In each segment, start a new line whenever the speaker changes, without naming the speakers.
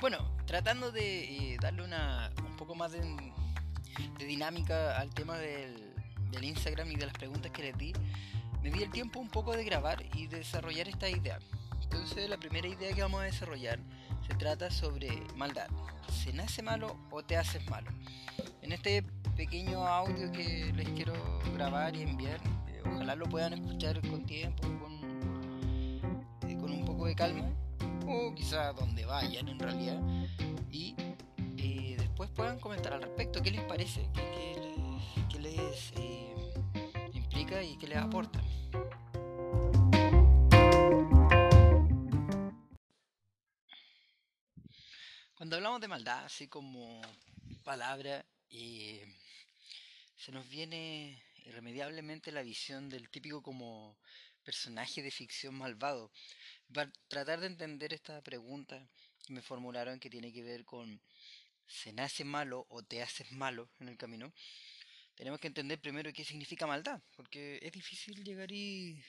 Bueno, tratando de eh, darle una un poco más de, dinámica al tema del, del, Instagram y de las preguntas que les di, me di el tiempo un poco de grabar y desarrollar esta idea. Entonces la primera idea que vamos a desarrollar se trata sobre maldad. ¿Se nace malo o te haces malo? En este pequeño audio que les quiero grabar y enviar, eh, ojalá lo puedan escuchar con tiempo, con, eh, con un poco de calma o quizá donde vayan en realidad y eh, después puedan comentar al respecto qué les parece, qué, les eh, implica y qué les aporta. Cuando hablamos de maldad, así como palabra, eh, se nos viene irremediablemente la visión del típico como personaje de ficción malvado, para tratar de entender esta pregunta me formularon que tiene que ver con ¿se nace malo o te haces malo en el camino? Tenemos que entender primero qué significa maldad, porque es difícil llegar y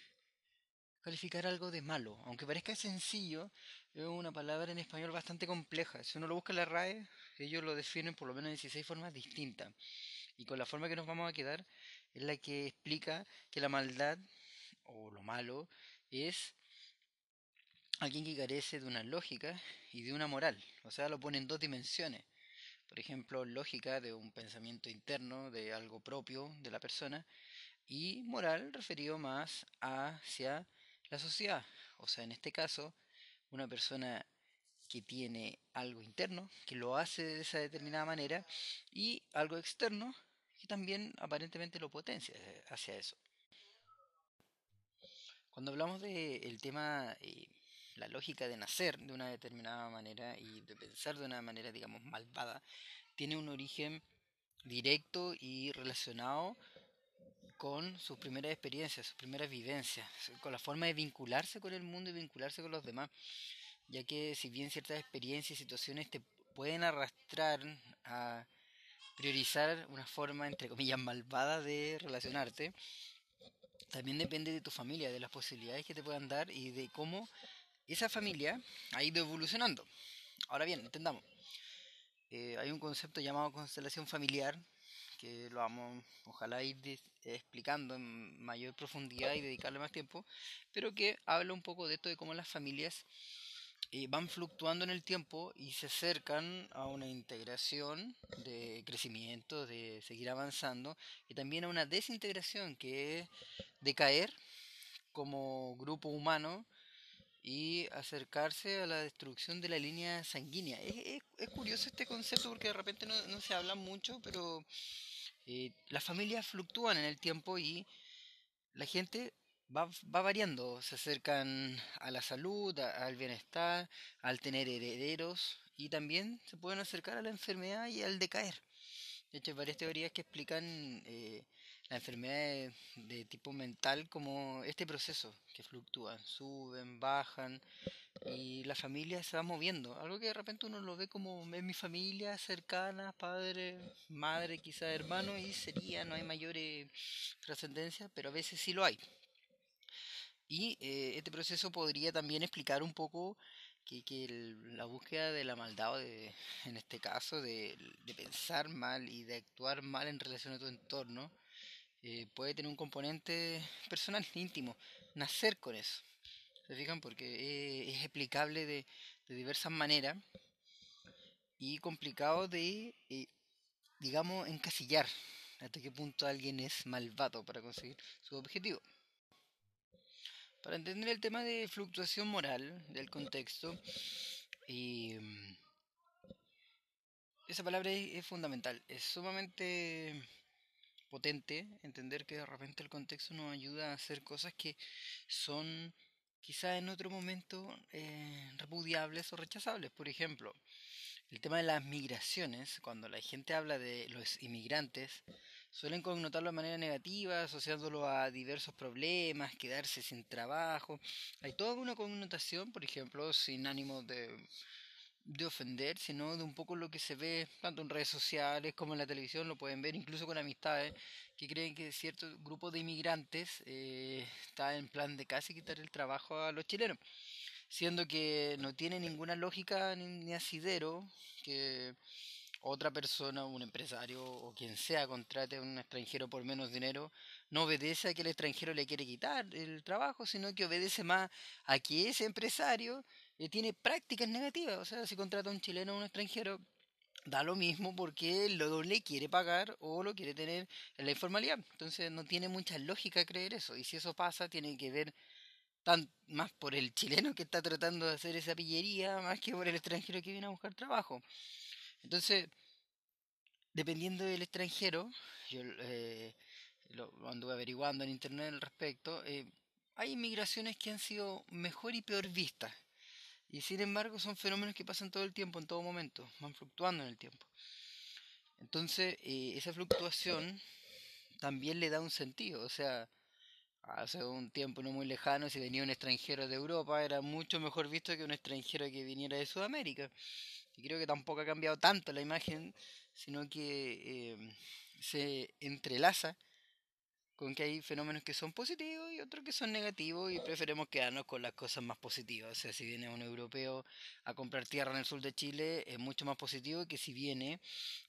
calificar algo de malo. Aunque parezca sencillo, es una palabra en español bastante compleja. Si uno lo busca en la RAE, ellos lo definen por lo menos de 16 formas distintas. Y con la forma que nos vamos a quedar es la que explica que la maldad o lo malo es alguien que carece de una lógica y de una moral, o sea, lo pone en dos dimensiones. Por ejemplo, lógica de un pensamiento interno, de algo propio de la persona, y moral referido más hacia la sociedad. O sea, en este caso, una persona que tiene algo interno, que lo hace de esa determinada manera, y algo externo, que también aparentemente lo potencia hacia eso. Cuando hablamos del tema eh, la lógica de nacer de una determinada manera y de pensar de una manera, digamos, malvada, tiene un origen directo y relacionado con sus primeras experiencias, sus primeras vivencias, con la forma de vincularse con el mundo y vincularse con los demás, ya que si bien ciertas experiencias y situaciones te pueden arrastrar a priorizar una forma, entre comillas, malvada de relacionarte, también depende de tu familia, de las posibilidades que te puedan dar y de cómo esa familia ha ido evolucionando. Ahora bien, entendamos. Eh, hay un concepto llamado constelación familiar que lo vamos, ojalá ir explicando en mayor profundidad y dedicarle más tiempo, pero que habla un poco de esto de cómo las familias eh, van fluctuando en el tiempo y se acercan a una integración de crecimiento, de seguir avanzando, y también a una desintegración que es decaer como grupo humano y acercarse a la destrucción de la línea sanguínea. Es, es, curioso este concepto porque de repente no, no se habla mucho, pero eh, las familias fluctúan en el tiempo y la gente va, va variando, se acercan a la salud, al bienestar, al tener herederos y también se pueden acercar a la enfermedad y al decaer. De hecho, hay varias teorías que explican eh, la enfermedad de, tipo mental como este proceso que fluctúan, suben, bajan y la familia se va moviendo. Algo que de repente uno lo ve como en mi familia cercana, padre, madre, quizá hermano y sería, no hay mayor trascendencia, pero a veces sí lo hay. Y eh, este proceso podría también explicar un poco que, que la búsqueda de la maldad, de, en este caso, de, de, pensar mal y de actuar mal en relación a tu entorno, eh, puede tener un componente personal, íntimo, nacer con eso. ¿Se fijan? Porque es, explicable de, de, diversas maneras y complicado de, eh, digamos, encasillar hasta qué punto alguien es malvado para conseguir su objetivo. Para entender el tema de fluctuación moral del contexto, y mm, esa palabra es, fundamental, es sumamente potente entender que de repente el contexto nos ayuda a hacer cosas que son quizás en otro momento eh, repudiables o rechazables. Por ejemplo, el tema de las migraciones, cuando la gente habla de los inmigrantes, suelen connotarlo de manera negativa, asociándolo a diversos problemas, quedarse sin trabajo. Hay toda una connotación, por ejemplo, sin ánimo de, de ofender, sino de un poco lo que se ve tanto en redes sociales como en la televisión, lo pueden ver incluso con amistades que creen que cierto grupo de inmigrantes eh, está en plan de casi quitar el trabajo a los chilenos. siendo que no tiene ninguna lógica ni, asidero que otra persona, un empresario o quien sea contrate a un extranjero por menos dinero, no obedece a que el extranjero le quiere quitar el trabajo, sino que obedece más a que ese empresario eh, tiene prácticas negativas. O sea, si contrata a un chileno o un extranjero, da lo mismo porque lo le quiere pagar o lo quiere tener en la informalidad. Entonces no tiene mucha lógica creer eso. Y si eso pasa, tiene que ver tan, más por el chileno que está tratando de hacer esa pillería, más que por el extranjero que viene a buscar trabajo. Entonces, dependiendo del extranjero, yo eh, lo, anduve averiguando en internet al respecto, eh, hay inmigraciones que han sido mejor y peor vistas. Y sin embargo son fenómenos que pasan todo el tiempo, en todo momento, van fluctuando en el tiempo. Entonces, eh, esa fluctuación también le da un sentido. O sea, hace un tiempo no muy lejano, si venía un extranjero de Europa, era mucho mejor visto que un extranjero que viniera de Sudamérica. Y creo que tampoco ha cambiado tanto la imagen, sino que eh, se entrelaza con que hay fenómenos que son positivos y otros que son negativos y preferimos quedarnos con las cosas más positivas. O sea, si viene un europeo a comprar tierra en el sur de Chile, es mucho más positivo que si viene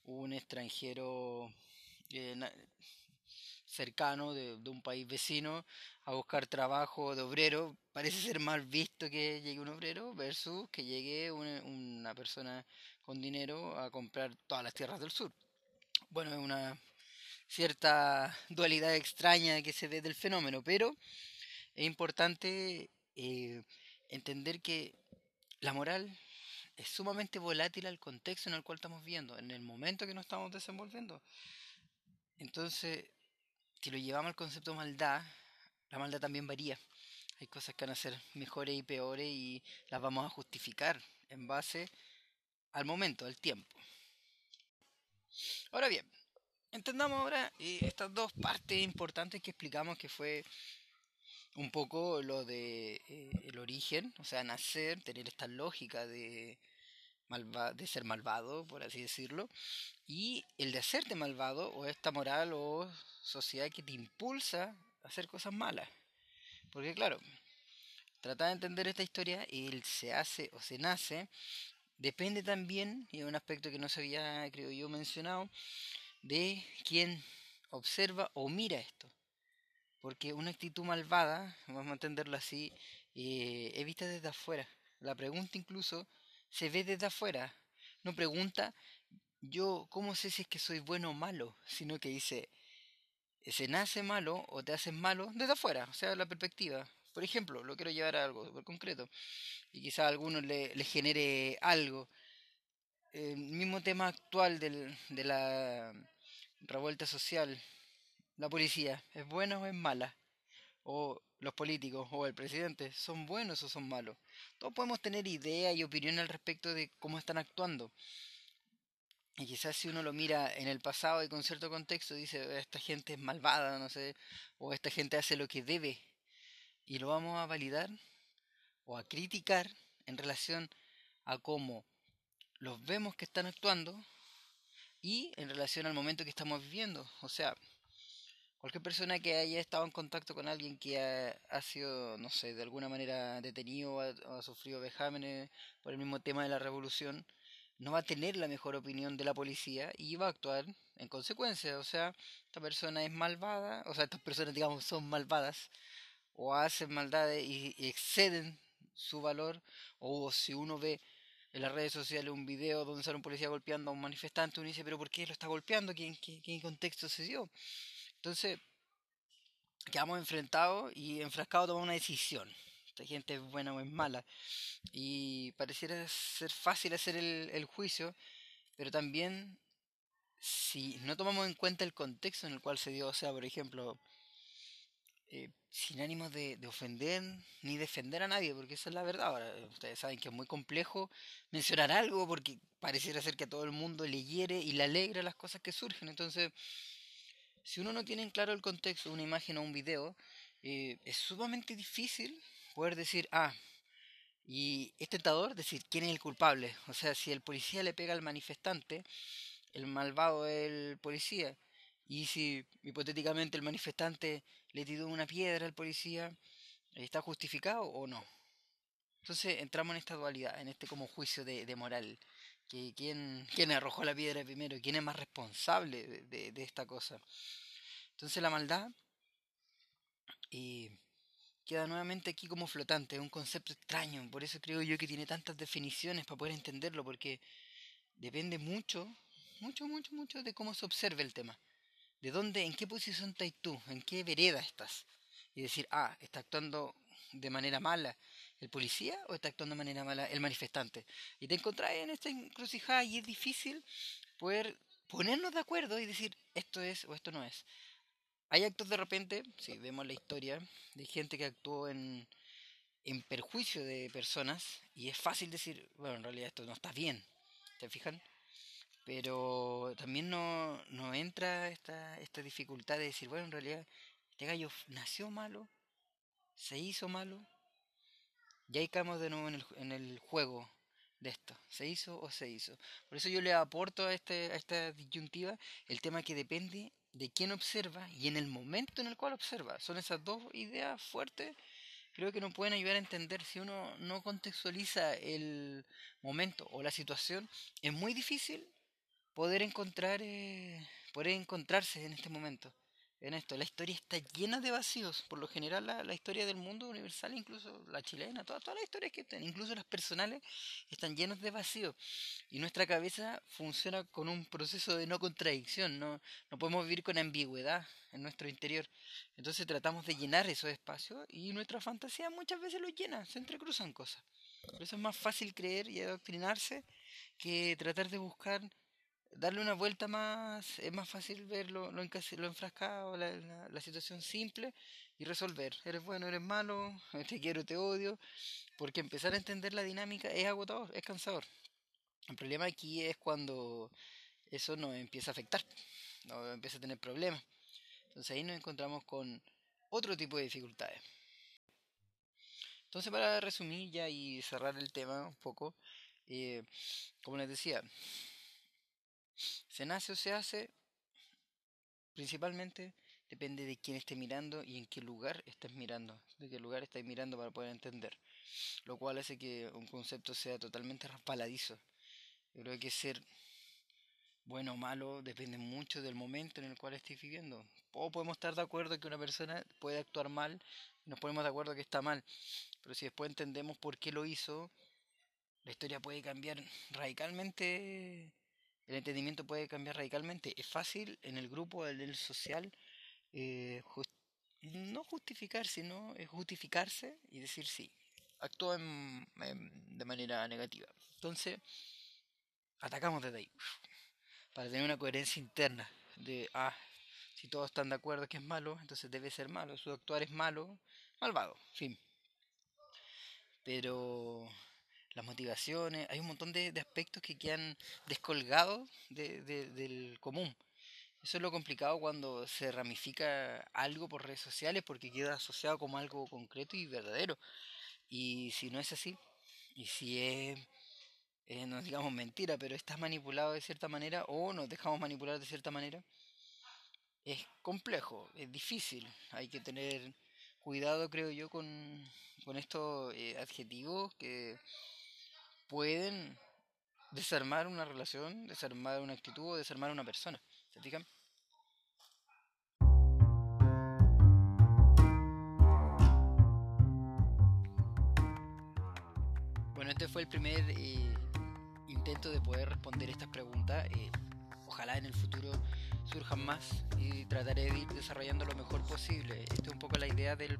un extranjero eh, cercano de, un país vecino a buscar trabajo de obrero. Parece ser más visto que llegue un obrero versus que llegue una persona con dinero a comprar todas las tierras del sur. Bueno, es una cierta dualidad extraña que se ve del fenómeno, pero es importante eh, entender que la moral es sumamente volátil al contexto en el cual estamos viendo, en el momento que nos estamos desenvolviendo. Entonces, si lo llevamos al concepto maldad, la maldad también varía. Hay cosas que van a ser mejores y peores y las vamos a justificar en base al momento, al tiempo. Ahora bien, entendamos ahora eh, estas dos partes importantes que explicamos que fue un poco lo de eh, el origen, o sea, nacer, tener esta lógica de, de ser malvado, por así decirlo, y el de hacerte malvado, o esta moral o sociedad que te impulsa a hacer cosas malas. Porque claro, tratar de entender esta historia, el se hace o se nace, depende también, y es un aspecto que no se había, creo yo, mencionado, de quién observa o mira esto. Porque una actitud malvada, vamos a entenderlo así, eh, es vista desde afuera. La pregunta incluso se ve desde afuera. No pregunta yo cómo sé si es que soy bueno o malo, sino que dice, se nace malo o te haces malo desde afuera, o sea, la perspectiva. Por ejemplo, lo quiero llevar a algo súper concreto y quizá a algunos le, le genere algo. El mismo tema actual del, de la revuelta social, la policía, ¿es buena o es mala? O los políticos o el presidente, ¿son buenos o son malos? Todos podemos tener idea y opinión al respecto de cómo están actuando. Y quizás si uno lo mira en el pasado y con cierto contexto, dice, esta gente es malvada, no sé, o esta gente hace lo que debe. Y lo vamos a validar o a criticar en relación a cómo los vemos que están actuando y en relación al momento que estamos viviendo. O sea, cualquier persona que haya estado en contacto con alguien que ha, sido, no sé, de alguna manera detenido o ha, sufrido vejámenes por el mismo tema de la revolución, no va a tener la mejor opinión de la policía y va a actuar en consecuencia. O sea, esta persona es malvada, o sea, estas personas, digamos, son malvadas o hacen maldades y exceden su valor, o si uno ve en las redes sociales un video donde sale un policía golpeando a un manifestante, uno dice, pero ¿por qué lo está golpeando? ¿Qué, qué, contexto se dio? Entonces, quedamos enfrentados y enfrascados a tomar una decisión. Esta gente es buena o es mala. Y pareciera ser fácil hacer el, el juicio, pero también si no tomamos en cuenta el contexto en el cual se dio, o sea, por ejemplo, eh, sin ánimo de, ofender ni defender a nadie, porque esa es la verdad. Ahora, ustedes saben que es muy complejo mencionar algo porque pareciera ser que a todo el mundo le hiere y le alegra las cosas que surgen. Entonces, si uno no tiene en claro el contexto, una imagen o un video, eh, es sumamente difícil poder decir, ah, y es tentador decir quién es el culpable. O sea, si el policía le pega al manifestante, el malvado es el policía. Y si hipotéticamente el manifestante le tiró una piedra al policía, ¿está justificado o no? Entonces entramos en esta dualidad, en este como juicio de, moral. Que, ¿quién, ¿Quién arrojó la piedra primero? ¿Quién es más responsable de, esta cosa? Entonces la maldad eh, queda nuevamente aquí como flotante, es un concepto extraño, por eso creo yo que tiene tantas definiciones para poder entenderlo, porque depende mucho, mucho, mucho, mucho de cómo se observe el tema. De dónde, en qué posición estás tú, en qué vereda estás. Y decir, ah, está actuando de manera mala el policía o está actuando de manera mala el manifestante. Y te encontrás en esta encrucijada y es difícil poder ponernos de acuerdo y decir esto es o esto no es. Hay actos de repente, si vemos la historia, de gente que actuó en, en perjuicio de personas y es fácil decir, bueno, en realidad esto no está bien, ¿te fijan? Pero también no, no entra esta, esta dificultad de decir, bueno, en realidad este gallo nació malo, se hizo malo, y ahí caemos de nuevo en el, en el juego de esto. ¿Se hizo o se hizo? Por eso yo le aporto a, este, a esta disyuntiva el tema que depende de quién observa y en el momento en el cual observa. Son esas dos ideas fuertes. Creo que nos pueden ayudar a entender si uno no contextualiza el momento o la situación. Es muy difícil poder encontrar, eh, poder encontrarse en este momento en esto. La historia está llena de vacíos. Por lo general, la, historia del mundo universal, incluso la chilena, todas, todas las historias que están, incluso las personales, están llenas de vacíos. Y nuestra cabeza funciona con un proceso de no contradicción. No, no podemos vivir con ambigüedad en nuestro interior. Entonces tratamos de llenar esos espacios y nuestra fantasía muchas veces los llena, se entrecruzan cosas. Por eso es más fácil creer y adoctrinarse que tratar de buscar darle una vuelta más, es más fácil ver lo, enfrascado, la, situación simple y resolver. Eres bueno, eres malo, te quiero, te odio, porque empezar a entender la dinámica es agotador, es cansador. El problema aquí es cuando eso nos empieza a afectar, no empieza a tener problemas. Entonces ahí nos encontramos con otro tipo de dificultades. Entonces para resumir ya y cerrar el tema un poco, eh, como les decía, se nace o se hace, principalmente depende de quién esté mirando y en qué lugar estés mirando, de qué lugar estáis mirando para poder entender, lo cual hace que un concepto sea totalmente raspaladizo. Yo creo que ser bueno o malo depende mucho del momento en el cual estés viviendo. O podemos estar de acuerdo que una persona puede actuar mal, nos ponemos de acuerdo que está mal, pero si después entendemos por qué lo hizo, la historia puede cambiar radicalmente el entendimiento puede cambiar radicalmente. Es fácil en el grupo del social eh, no justificar, sino justificarse y decir sí, actúa de manera negativa. Entonces, atacamos desde ahí, para tener una coherencia interna de, ah, si todos están de acuerdo que es malo, entonces debe ser malo, su actuar es malo, malvado, fin. Pero las motivaciones, hay un montón de, aspectos que quedan descolgados del común. Eso es lo complicado cuando se ramifica algo por redes sociales porque queda asociado como algo concreto y verdadero. Y si no es así, y si es, eh, no digamos mentira, pero está manipulado de cierta manera o nos dejamos manipular de cierta manera, es complejo, es difícil. Hay que tener cuidado, creo yo, con, con estos eh, adjetivos que pueden desarmar una relación, desarmar una actitud o desarmar una persona. ¿Se fijan? Bueno, este fue el primer eh, intento de poder responder estas preguntas. Eh, ojalá en el futuro surjan más y trataré de ir desarrollando lo mejor posible. Esta es un poco la idea del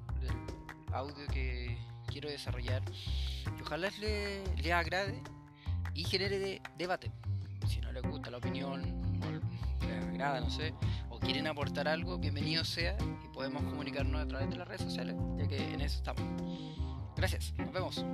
audio que, quiero desarrollar y ojalá les, le agrade y genere de, debate. Si no les gusta la opinión, o les agrada, no sé, o quieren aportar algo, bienvenido sea y podemos comunicarnos a través de las redes sociales, ya que en eso estamos. Gracias, nos vemos.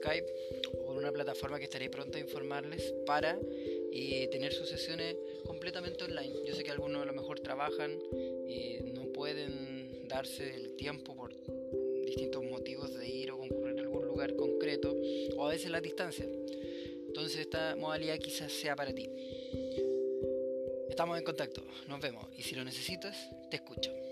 Skype o por una plataforma que estaré pronto a informarles para y tener sus sesiones completamente online. Yo sé que algunos a lo mejor trabajan y no pueden darse el tiempo por distintos motivos de ir o concurrir a algún lugar concreto o a veces la distancia. Entonces esta modalidad quizás sea para ti. Estamos en contacto, nos vemos y si lo necesitas, te escucho.